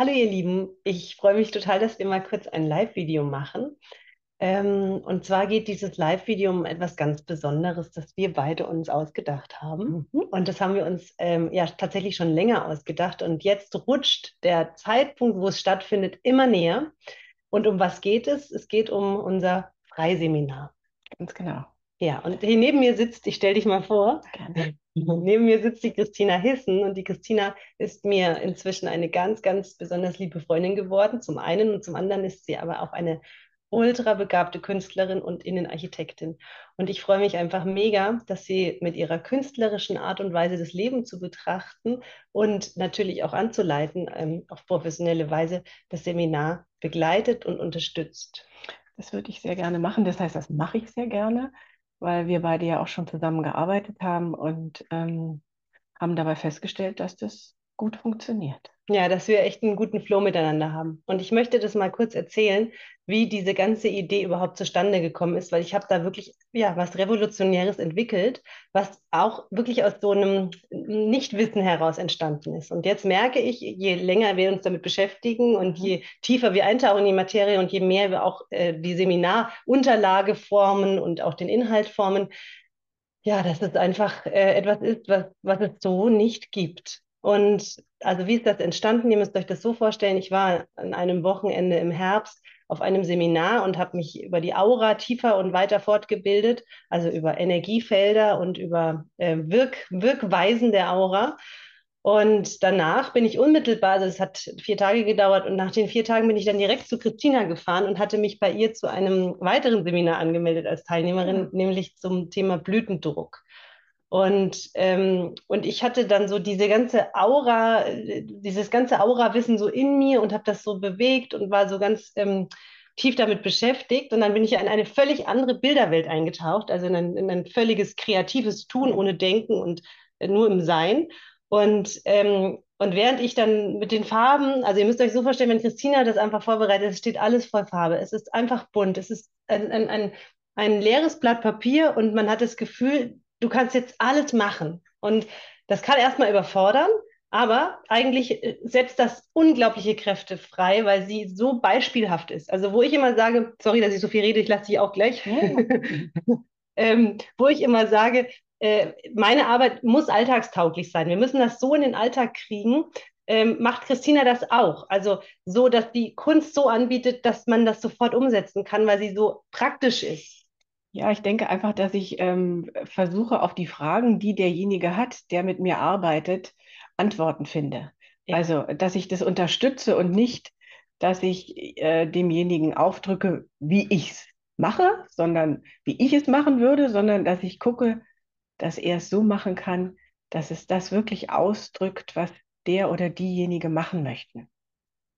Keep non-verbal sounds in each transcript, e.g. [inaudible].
Hallo ihr Lieben, ich freue mich total, dass wir mal kurz ein Live-Video machen. Ähm, und zwar geht dieses Live-Video um etwas ganz Besonderes, das wir beide uns ausgedacht haben. Mhm. Und das haben wir uns ähm, ja tatsächlich schon länger ausgedacht. Und jetzt rutscht der Zeitpunkt, wo es stattfindet, immer näher. Und um was geht es? Es geht um unser Freiseminar. Ganz genau. Ja, und hier neben mir sitzt, ich stelle dich mal vor, Gerne. [laughs] neben mir sitzt die Christina Hissen und die Christina ist mir inzwischen eine ganz, ganz besonders liebe Freundin geworden, zum einen und zum anderen ist sie aber auch eine ultra begabte Künstlerin und Innenarchitektin. Und ich freue mich einfach mega, dass sie mit ihrer künstlerischen Art und Weise das Leben zu betrachten und natürlich auch anzuleiten, ähm, auf professionelle Weise das Seminar begleitet und unterstützt. Das würde ich sehr gerne machen. Das heißt, das mache ich sehr gerne weil wir beide ja auch schon zusammen gearbeitet haben und ähm, haben dabei festgestellt, dass das gut funktioniert. Ja, dass wir echt einen guten Flow miteinander haben. Und ich möchte das mal kurz erzählen, wie diese ganze Idee überhaupt zustande gekommen ist, weil ich habe da wirklich ja was Revolutionäres entwickelt, was auch wirklich aus so einem Nichtwissen heraus entstanden ist. Und jetzt merke ich, je länger wir uns damit beschäftigen und je tiefer wir eintauchen in die Materie und je mehr wir auch äh, die Seminarunterlage formen und auch den Inhalt formen, ja, dass es einfach äh, etwas ist, was, was es so nicht gibt. Und also wie ist das entstanden? Ihr müsst euch das so vorstellen, ich war an einem Wochenende im Herbst auf einem Seminar und habe mich über die Aura tiefer und weiter fortgebildet, also über Energiefelder und über äh, Wirk Wirkweisen der Aura. Und danach bin ich unmittelbar, also es hat vier Tage gedauert und nach den vier Tagen bin ich dann direkt zu Christina gefahren und hatte mich bei ihr zu einem weiteren Seminar angemeldet als Teilnehmerin, nämlich zum Thema Blütendruck. Und, ähm, und ich hatte dann so diese ganze Aura, dieses ganze Aura-Wissen so in mir und habe das so bewegt und war so ganz ähm, tief damit beschäftigt. Und dann bin ich in eine völlig andere Bilderwelt eingetaucht, also in ein, in ein völliges kreatives Tun ohne Denken und äh, nur im Sein. Und, ähm, und während ich dann mit den Farben, also ihr müsst euch so vorstellen, wenn Christina das einfach vorbereitet, es steht alles voll Farbe. Es ist einfach bunt. Es ist ein, ein, ein, ein leeres Blatt Papier und man hat das Gefühl, du kannst jetzt alles machen. Und das kann erstmal überfordern, aber eigentlich äh, setzt das unglaubliche Kräfte frei, weil sie so beispielhaft ist. Also wo ich immer sage, sorry, dass ich so viel rede, ich lasse dich auch gleich, [laughs] ähm, wo ich immer sage, äh, meine Arbeit muss alltagstauglich sein. Wir müssen das so in den Alltag kriegen. Ähm, macht Christina das auch? Also so, dass die Kunst so anbietet, dass man das sofort umsetzen kann, weil sie so praktisch ist. Ja, ich denke einfach, dass ich ähm, versuche, auf die Fragen, die derjenige hat, der mit mir arbeitet, Antworten finde. Ja. Also, dass ich das unterstütze und nicht, dass ich äh, demjenigen aufdrücke, wie ich es mache, sondern wie ich es machen würde, sondern dass ich gucke, dass er es so machen kann, dass es das wirklich ausdrückt, was der oder diejenige machen möchten.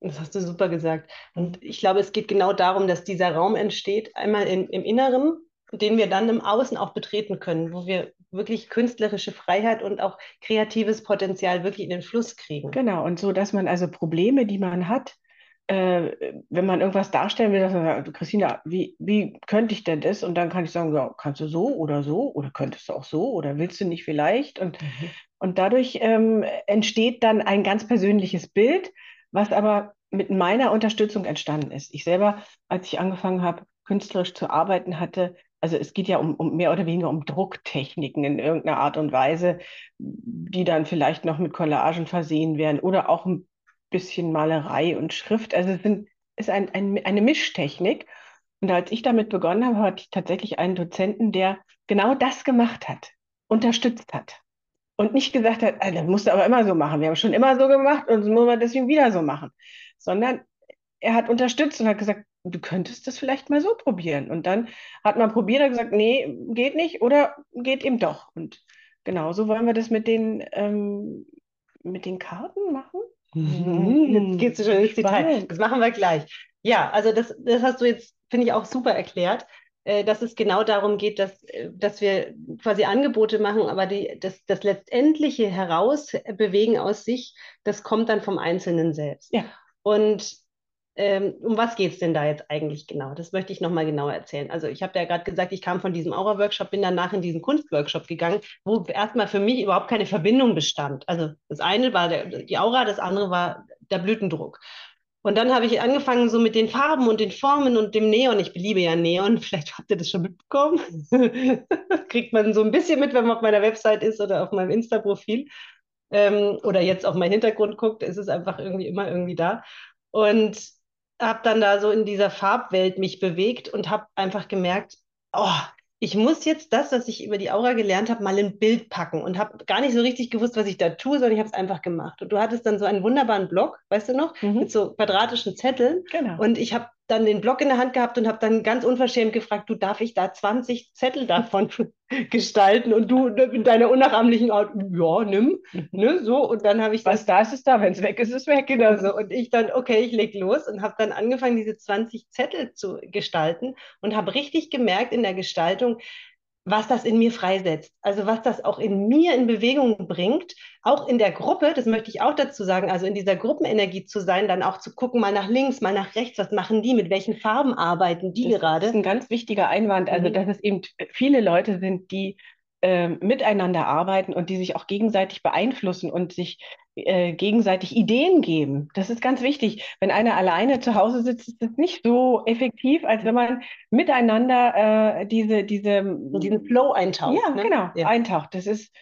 Das hast du super gesagt. Und ich glaube, es geht genau darum, dass dieser Raum entsteht, einmal in, im Inneren, den wir dann im Außen auch betreten können, wo wir wirklich künstlerische Freiheit und auch kreatives Potenzial wirklich in den Fluss kriegen. Genau, und so, dass man also Probleme, die man hat, äh, wenn man irgendwas darstellen will, dass man sagt, Christina, wie, wie könnte ich denn das? Und dann kann ich sagen, ja, kannst du so oder so oder könntest du auch so oder willst du nicht vielleicht? Und, mhm. und dadurch ähm, entsteht dann ein ganz persönliches Bild, was aber mit meiner Unterstützung entstanden ist. Ich selber, als ich angefangen habe, künstlerisch zu arbeiten, hatte also es geht ja um, um, mehr oder weniger um Drucktechniken in irgendeiner Art und Weise, die dann vielleicht noch mit Collagen versehen werden oder auch ein bisschen Malerei und Schrift. Also es sind, ist ein, ein, eine Mischtechnik. Und als ich damit begonnen habe, hatte ich tatsächlich einen Dozenten, der genau das gemacht hat, unterstützt hat. Und nicht gesagt hat, das musst du aber immer so machen. Wir haben schon immer so gemacht und das muss man deswegen wieder so machen. Sondern er hat unterstützt und hat gesagt, du könntest das vielleicht mal so probieren. Und dann hat man probiert und gesagt, nee, geht nicht oder geht eben doch. Und genauso wollen wir das mit den, ähm, mit den Karten machen. Mhm. Jetzt geht es schon ins Detail. Das machen wir gleich. Ja, also das, das hast du jetzt, finde ich, auch super erklärt, äh, dass es genau darum geht, dass, äh, dass wir quasi Angebote machen, aber die, das, das letztendliche Herausbewegen aus sich, das kommt dann vom Einzelnen selbst. Ja. Und ähm, um was geht es denn da jetzt eigentlich genau? Das möchte ich nochmal genauer erzählen. Also ich habe ja gerade gesagt, ich kam von diesem Aura-Workshop, bin danach in diesen Kunstworkshop gegangen, wo erstmal für mich überhaupt keine Verbindung bestand. Also das eine war der, die Aura, das andere war der Blütendruck. Und dann habe ich angefangen so mit den Farben und den Formen und dem Neon. Ich beliebe ja Neon, [laughs] vielleicht habt ihr das schon mitbekommen. [laughs] Kriegt man so ein bisschen mit, wenn man auf meiner Website ist oder auf meinem Insta-Profil ähm, oder jetzt auf meinen Hintergrund guckt, ist es einfach irgendwie immer irgendwie da. Und habe dann da so in dieser Farbwelt mich bewegt und habe einfach gemerkt, oh, ich muss jetzt das, was ich über die Aura gelernt habe, mal in Bild packen und habe gar nicht so richtig gewusst, was ich da tue, sondern ich habe es einfach gemacht. Und du hattest dann so einen wunderbaren Blog, weißt du noch, mhm. mit so quadratischen Zetteln. Genau. Und ich habe dann den Blog in der Hand gehabt und habe dann ganz unverschämt gefragt, du darf ich da 20 Zettel davon [laughs] gestalten? Und du in deiner unnachahmlichen Art, ja, nimm, ne, so. Und dann habe ich was da ist es da, wenn es weg ist, ist es weg, genau so. Und ich dann okay, ich leg los und habe dann angefangen diese 20 Zettel zu gestalten und habe richtig gemerkt in der Gestaltung, was das in mir freisetzt. Also was das auch in mir in Bewegung bringt, auch in der Gruppe, das möchte ich auch dazu sagen, also in dieser Gruppenenergie zu sein, dann auch zu gucken, mal nach links, mal nach rechts, was machen die, mit welchen Farben arbeiten die das gerade. Das ist ein ganz wichtiger Einwand, also mhm. dass es eben viele Leute sind, die äh, miteinander arbeiten und die sich auch gegenseitig beeinflussen und sich äh, gegenseitig Ideen geben. Das ist ganz wichtig. Wenn einer alleine zu Hause sitzt, ist das nicht so effektiv, als wenn man miteinander äh, diese, diese, diesen Flow eintaucht. Ja, ne? genau, ja. eintaucht. Das ist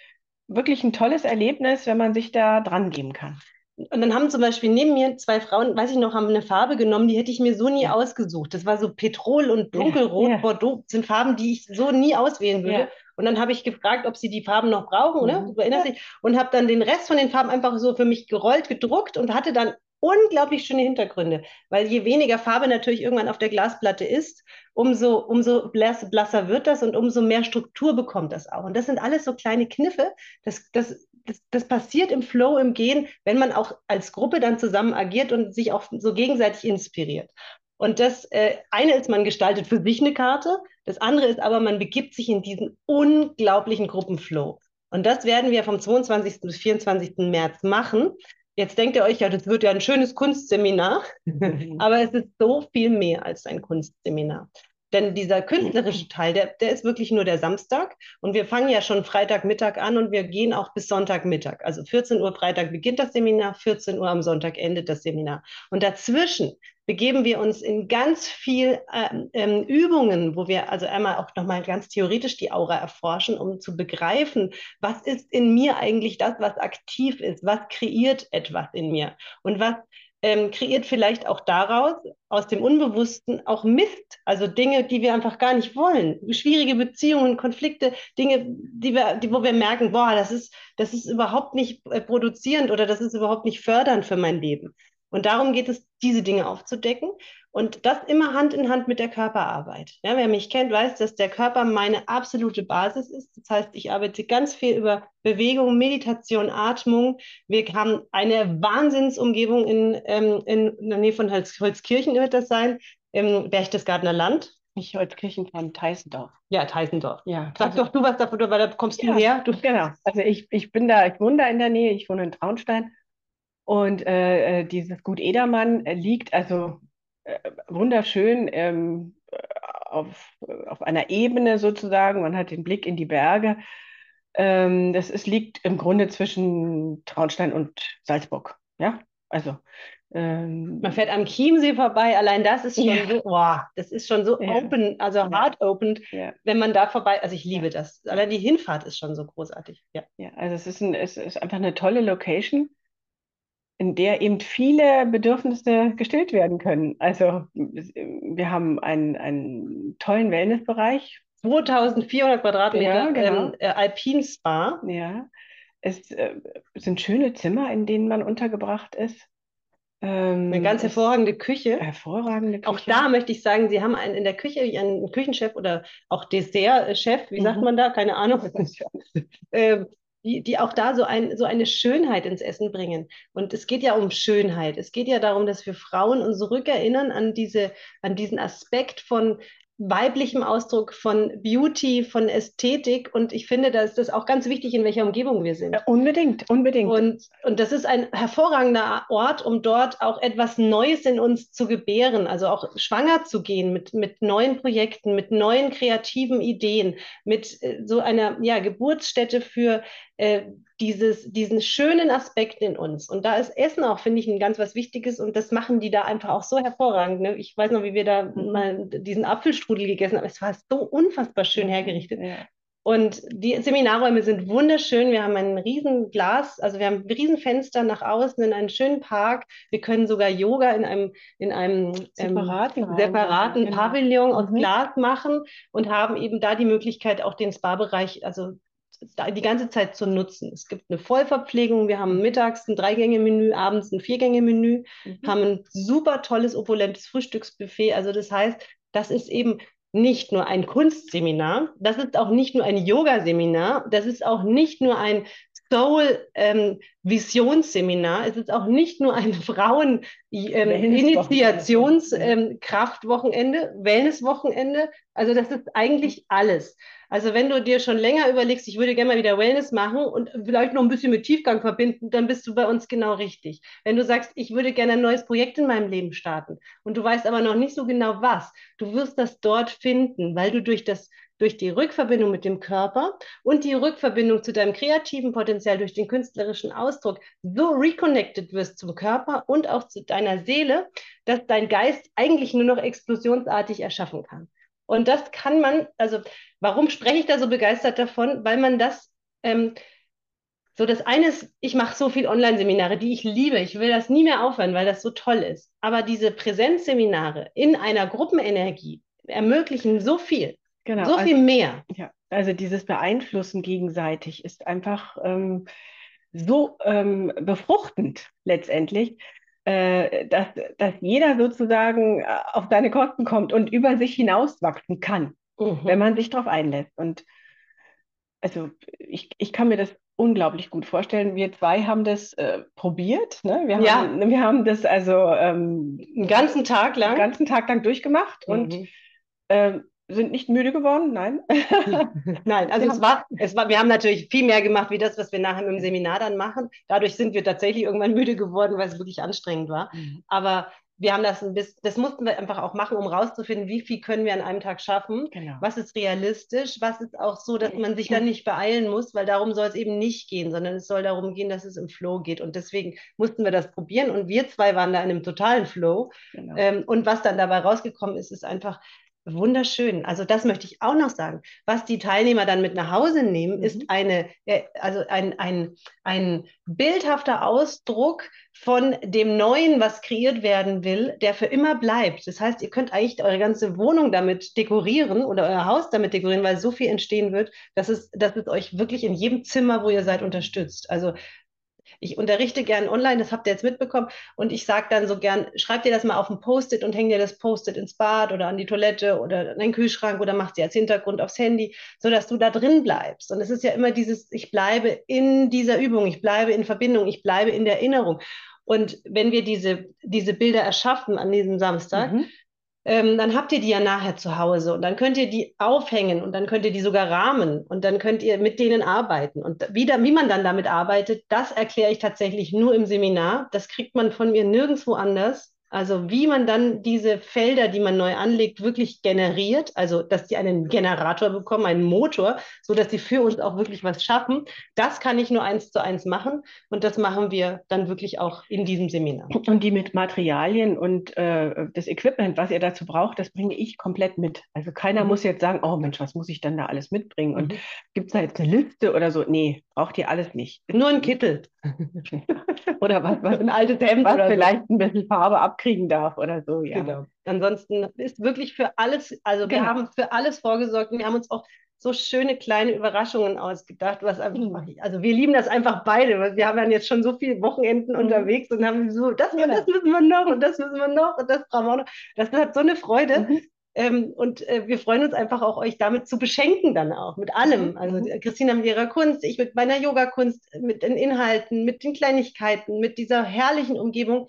wirklich ein tolles Erlebnis, wenn man sich da dran geben kann. Und dann haben zum Beispiel neben mir zwei Frauen, weiß ich noch, haben eine Farbe genommen, die hätte ich mir so nie ja. ausgesucht. Das war so Petrol und Dunkelrot, ja, ja. Bordeaux, sind Farben, die ich so nie auswählen würde. Und dann habe ich gefragt, ob sie die Farben noch brauchen, oder? Mhm. Du erinnerst dich? Und habe dann den Rest von den Farben einfach so für mich gerollt, gedruckt und hatte dann unglaublich schöne Hintergründe, weil je weniger Farbe natürlich irgendwann auf der Glasplatte ist, umso, umso blass, blasser wird das und umso mehr Struktur bekommt das auch. Und das sind alles so kleine Kniffe. Das, das, das, das passiert im Flow, im Gehen, wenn man auch als Gruppe dann zusammen agiert und sich auch so gegenseitig inspiriert. Und das äh, eine ist, man gestaltet für sich eine Karte, das andere ist aber, man begibt sich in diesen unglaublichen Gruppenflow. Und das werden wir vom 22. bis 24. März machen. Jetzt denkt ihr euch, ja, das wird ja ein schönes Kunstseminar, [laughs] aber es ist so viel mehr als ein Kunstseminar. Denn dieser künstlerische Teil, der, der ist wirklich nur der Samstag. Und wir fangen ja schon Freitagmittag an und wir gehen auch bis Sonntagmittag. Also 14 Uhr Freitag beginnt das Seminar, 14 Uhr am Sonntag endet das Seminar. Und dazwischen begeben wir uns in ganz viel ähm, ähm, Übungen, wo wir also einmal auch nochmal ganz theoretisch die Aura erforschen, um zu begreifen, was ist in mir eigentlich das, was aktiv ist, was kreiert etwas in mir und was ähm, kreiert vielleicht auch daraus, aus dem Unbewussten, auch Mist, also Dinge, die wir einfach gar nicht wollen. Schwierige Beziehungen, Konflikte, Dinge, die wir, die, wo wir merken, boah, das ist, das ist überhaupt nicht äh, produzierend oder das ist überhaupt nicht fördernd für mein Leben. Und darum geht es, diese Dinge aufzudecken und das immer Hand in Hand mit der Körperarbeit. Ja, wer mich kennt, weiß, dass der Körper meine absolute Basis ist. Das heißt, ich arbeite ganz viel über Bewegung, Meditation, Atmung. Wir haben eine Wahnsinnsumgebung in, ähm, in der Nähe von Holz, Holzkirchen, wird das sein, im Berchtesgadener Land. Nicht Holzkirchen von Teisendorf. Ja, Teisendorf. Ja, Sag doch du was davon, weil da kommst ja, du her. Du. Genau. Also ich, ich bin da, ich wohne da in der Nähe, ich wohne in Traunstein und äh, äh, dieses Gut Edermann liegt also äh, wunderschön ähm, auf, auf einer Ebene sozusagen. Man hat den Blick in die Berge. Ähm, das ist, liegt im Grunde zwischen Traunstein und Salzburg. Ja, also. Ähm, Man fährt am Chiemsee vorbei, allein das ist schon ja. so, wow, das ist schon so ja. open, also ja. hard opened, wenn man da vorbei, also ich liebe das. Allein die Hinfahrt ist schon so großartig. Ja, ja also es ist, ein, es ist einfach eine tolle Location in der eben viele Bedürfnisse gestillt werden können. Also wir haben einen, einen tollen Wellnessbereich. 2400 Quadratmeter ja, genau. ähm, äh, Alpin Spa. Ja, es äh, sind schöne Zimmer, in denen man untergebracht ist. Ähm, Eine ganz hervorragende Küche. Hervorragende Küche. Auch da möchte ich sagen, Sie haben einen, in der Küche einen Küchenchef oder auch Dessertchef, wie mhm. sagt man da? Keine Ahnung. [laughs] ähm, die, die auch da so, ein, so eine Schönheit ins Essen bringen. Und es geht ja um Schönheit. Es geht ja darum, dass wir Frauen uns zurückerinnern an, diese, an diesen Aspekt von weiblichem Ausdruck, von Beauty, von Ästhetik. Und ich finde, da ist das auch ganz wichtig, in welcher Umgebung wir sind. Ja, unbedingt, unbedingt. Und, und das ist ein hervorragender Ort, um dort auch etwas Neues in uns zu gebären, also auch schwanger zu gehen mit, mit neuen Projekten, mit neuen kreativen Ideen, mit äh, so einer ja, Geburtsstätte für äh, dieses, diesen schönen Aspekt in uns. Und da ist Essen auch, finde ich, ein ganz was Wichtiges und das machen die da einfach auch so hervorragend. Ne? Ich weiß noch, wie wir da mhm. mal diesen Apfelstrudel gegessen haben. Es war so unfassbar schön hergerichtet. Ja. Und die Seminarräume sind wunderschön. Wir haben ein riesen Glas, also wir haben ein riesen Fenster nach außen in einen schönen Park. Wir können sogar Yoga in einem, in einem separaten, ähm, separaten genau. Pavillon aus mhm. Glas machen und haben eben da die Möglichkeit, auch den Spa-Bereich, also die ganze Zeit zu nutzen. Es gibt eine Vollverpflegung, wir haben mittags ein Dreigänge-Menü, abends ein Viergänge-Menü, mhm. haben ein super tolles, opulentes Frühstücksbuffet. Also das heißt, das ist eben nicht nur ein Kunstseminar, das ist auch nicht nur ein Yoga-Seminar, das ist auch nicht nur ein Soul-Visionsseminar, ähm, es ist auch nicht nur ein [laughs] Frauen-Initiations-Kraftwochenende, ähm, Wellness-Wochenende, also das ist eigentlich alles. Also wenn du dir schon länger überlegst, ich würde gerne mal wieder Wellness machen und vielleicht noch ein bisschen mit Tiefgang verbinden, dann bist du bei uns genau richtig. Wenn du sagst, ich würde gerne ein neues Projekt in meinem Leben starten und du weißt aber noch nicht so genau was, du wirst das dort finden, weil du durch das durch die Rückverbindung mit dem Körper und die Rückverbindung zu deinem kreativen Potenzial durch den künstlerischen Ausdruck so reconnected wirst zum Körper und auch zu deiner Seele, dass dein Geist eigentlich nur noch explosionsartig erschaffen kann. Und das kann man, also warum spreche ich da so begeistert davon? Weil man das, ähm, so das eine ist, ich mache so viel Online-Seminare, die ich liebe. Ich will das nie mehr aufhören, weil das so toll ist. Aber diese Präsenzseminare in einer Gruppenenergie ermöglichen so viel, genau, so viel also, mehr. Ja, also dieses Beeinflussen gegenseitig ist einfach ähm, so ähm, befruchtend letztendlich dass, dass jeder sozusagen äh, auf seine Kosten kommt und über sich hinaus wachsen kann, mhm. wenn man sich darauf einlässt. Und also ich, ich kann mir das unglaublich gut vorstellen. Wir zwei haben das äh, probiert. Ne? Wir, ja. haben, wir haben das also ähm, einen ganzen Tag lang, ganzen Tag lang durchgemacht mhm. und ähm, sind nicht müde geworden, nein. [laughs] nein, also es war, es war, wir haben natürlich viel mehr gemacht, wie das, was wir nachher im Seminar dann machen. Dadurch sind wir tatsächlich irgendwann müde geworden, weil es wirklich anstrengend war. Mhm. Aber wir haben das ein bisschen, das mussten wir einfach auch machen, um rauszufinden, wie viel können wir an einem Tag schaffen, genau. was ist realistisch, was ist auch so, dass man sich dann nicht beeilen muss, weil darum soll es eben nicht gehen, sondern es soll darum gehen, dass es im Flow geht. Und deswegen mussten wir das probieren und wir zwei waren da in einem totalen Flow. Genau. Ähm, und was dann dabei rausgekommen ist, ist einfach, Wunderschön. Also das möchte ich auch noch sagen. Was die Teilnehmer dann mit nach Hause nehmen, mhm. ist eine, äh, also ein, ein, ein bildhafter Ausdruck von dem Neuen, was kreiert werden will, der für immer bleibt. Das heißt, ihr könnt eigentlich eure ganze Wohnung damit dekorieren oder euer Haus damit dekorieren, weil so viel entstehen wird, dass es, dass es euch wirklich in jedem Zimmer, wo ihr seid, unterstützt. Also ich unterrichte gern online, das habt ihr jetzt mitbekommen. Und ich sage dann so gern, schreib dir das mal auf ein Post-it und häng dir das Post-it ins Bad oder an die Toilette oder in den Kühlschrank oder mach dir als Hintergrund aufs Handy, sodass du da drin bleibst. Und es ist ja immer dieses, ich bleibe in dieser Übung, ich bleibe in Verbindung, ich bleibe in der Erinnerung. Und wenn wir diese, diese Bilder erschaffen an diesem Samstag, mhm ähm, dann habt ihr die ja nachher zu Hause und dann könnt ihr die aufhängen und dann könnt ihr die sogar rahmen und dann könnt ihr mit denen arbeiten. Und wie, da, wie man dann damit arbeitet, das erkläre ich tatsächlich nur im Seminar. Das kriegt man von mir nirgendwo anders. Also wie man dann diese Felder, die man neu anlegt, wirklich generiert, also dass die einen Generator bekommen, einen Motor, so dass sie für uns auch wirklich was schaffen, das kann ich nur eins zu eins machen und das machen wir dann wirklich auch in diesem Seminar. Und die mit Materialien und äh, das Equipment, was ihr dazu braucht, das bringe ich komplett mit. Also keiner mhm. muss jetzt sagen, oh Mensch, was muss ich denn da alles mitbringen? Und mhm. gibt es da jetzt eine Liste oder so? Nee, braucht ihr alles nicht. Nur ein Kittel. [laughs] oder was, was ein altes Hemd, was vielleicht so. ein bisschen Farbe abkriegen darf oder so. Ja. Genau. Ansonsten ist wirklich für alles, also wir genau. haben für alles vorgesorgt und wir haben uns auch so schöne kleine Überraschungen ausgedacht, was einfach, mhm. also wir lieben das einfach beide, weil wir haben dann jetzt schon so viele Wochenenden mhm. unterwegs und haben so, das, genau. das müssen wir noch und das müssen wir noch und das brauchen wir noch. Das hat so eine Freude. Mhm. Ähm, und äh, wir freuen uns einfach auch, euch damit zu beschenken dann auch, mit allem. Mhm. Also mhm. Christina mit ihrer Kunst, ich mit meiner Yoga-Kunst, mit den Inhalten, mit den Kleinigkeiten, mit dieser herrlichen Umgebung.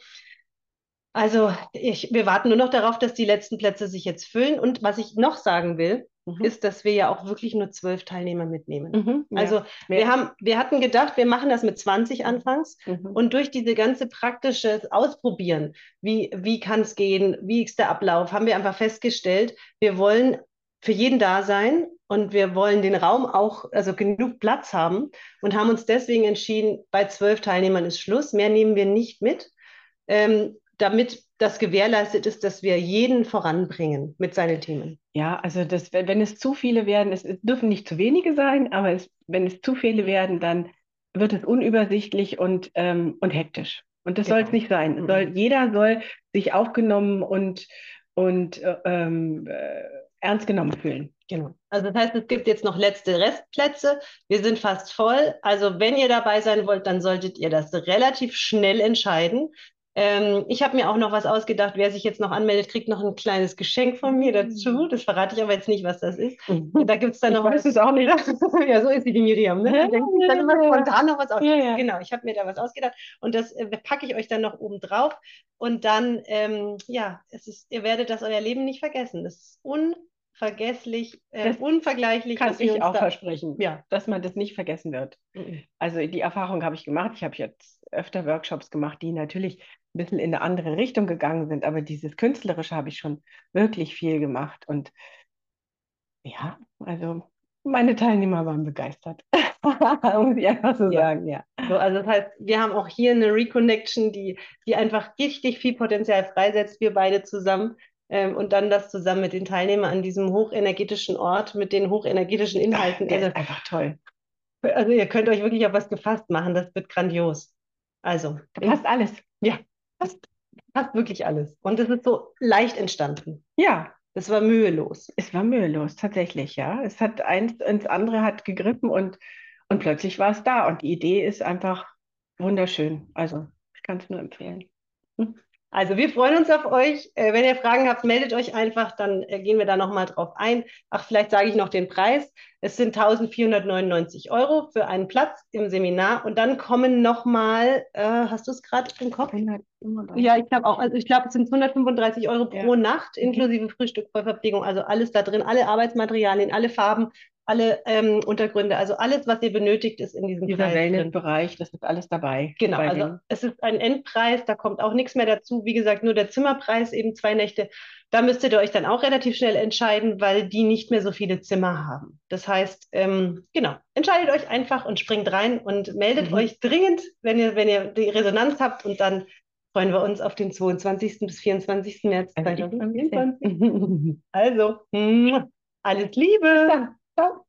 Also ich, wir warten nur noch darauf, dass die letzten Plätze sich jetzt füllen. Und was ich noch sagen will, mhm. ist, dass wir ja auch wirklich nur zwölf Teilnehmer mitnehmen. Mhm, ja. Also wir haben, wir hatten gedacht, wir machen das mit 20 anfangs mhm. und durch diese ganze praktische Ausprobieren, wie, wie kann es gehen, wie ist der Ablauf, haben wir einfach festgestellt, wir wollen für jeden da sein und wir wollen den Raum auch, also genug Platz haben und haben uns deswegen entschieden, bei zwölf Teilnehmern ist Schluss, mehr nehmen wir nicht mit. Ähm, damit das gewährleistet ist, dass wir jeden voranbringen mit seinen Themen. Ja, also das, wenn es zu viele werden, es, dürfen nicht zu wenige sein, aber es, wenn es zu viele werden, dann wird es unübersichtlich und, ähm, und hektisch. Und das genau. soll es nicht sein. Mhm. Soll, jeder soll sich aufgenommen und, und äh, ähm, äh, ernst genommen fühlen. Genau. Also das heißt, es gibt jetzt noch letzte Restplätze. Wir sind fast voll. Also wenn ihr dabei sein wollt, dann solltet ihr das relativ schnell entscheiden. Ähm, ich habe mir auch noch was ausgedacht. Wer sich jetzt noch anmeldet, kriegt noch ein kleines Geschenk von mir dazu. Mhm. Das verrate ich aber jetzt nicht, was das ist. Mhm. Da gibt es dann noch. Ich weiß es auch nicht. [laughs] ja, so ist sie, die Miriam. Ne? Die denkt dann immer spontan noch was aus. Ja, ja. Genau, ich habe mir da was ausgedacht und das äh, packe ich euch dann noch oben drauf. Und dann, ähm, ja, es ist, ihr werdet das euer Leben nicht vergessen. Das ist unvergesslich, äh, unvergleichlich. Kann ich auch da versprechen, ja. dass man das nicht vergessen wird. Mhm. Also die Erfahrung habe ich gemacht. Ich habe jetzt öfter Workshops gemacht, die natürlich bisschen in eine andere Richtung gegangen sind, aber dieses Künstlerische habe ich schon wirklich viel gemacht. Und ja, also meine Teilnehmer waren begeistert. [laughs] Muss ich einfach so ja. sagen, ja. So, also das heißt, wir haben auch hier eine Reconnection, die, die einfach richtig viel Potenzial freisetzt, wir beide zusammen. Ähm, und dann das zusammen mit den Teilnehmern an diesem hochenergetischen Ort, mit den hochenergetischen Inhalten. Das ist einfach toll. Also ihr könnt euch wirklich auf was gefasst machen, das wird grandios. Also. Da passt alles. Ja, passt, passt wirklich alles. Und es ist so leicht entstanden. Ja. Es war mühelos. Es war mühelos, tatsächlich, ja. Es hat eins ins andere hat gegriffen und, und plötzlich war es da. Und die Idee ist einfach wunderschön. Also, ich kann es nur empfehlen. Hm. Also wir freuen uns auf euch. Äh, wenn ihr Fragen habt, meldet euch einfach, dann äh, gehen wir da nochmal drauf ein. Ach, vielleicht sage ich noch den Preis. Es sind 1499 Euro für einen Platz im Seminar und dann kommen nochmal, äh, hast du es gerade im Kopf? 135. Ja, ich glaube auch. Also ich glaube, es sind 135 Euro pro Nacht inklusive Frühstück, Vollverpflegung, also alles da drin, alle Arbeitsmaterialien, alle Farben, alle ähm, Untergründe, also alles, was ihr benötigt, ist in diesem Dieser Preis Wellnessbereich, das ist alles dabei. Genau, also denen. es ist ein Endpreis, da kommt auch nichts mehr dazu. Wie gesagt, nur der Zimmerpreis, eben zwei Nächte. Da müsstet ihr euch dann auch relativ schnell entscheiden, weil die nicht mehr so viele Zimmer haben. Das heißt, ähm, genau, entscheidet euch einfach und springt rein und meldet mhm. euch dringend, wenn ihr, wenn ihr die Resonanz habt und dann freuen wir uns auf den 22. bis 24. März 2024. Also, [laughs] alles Liebe. Chao.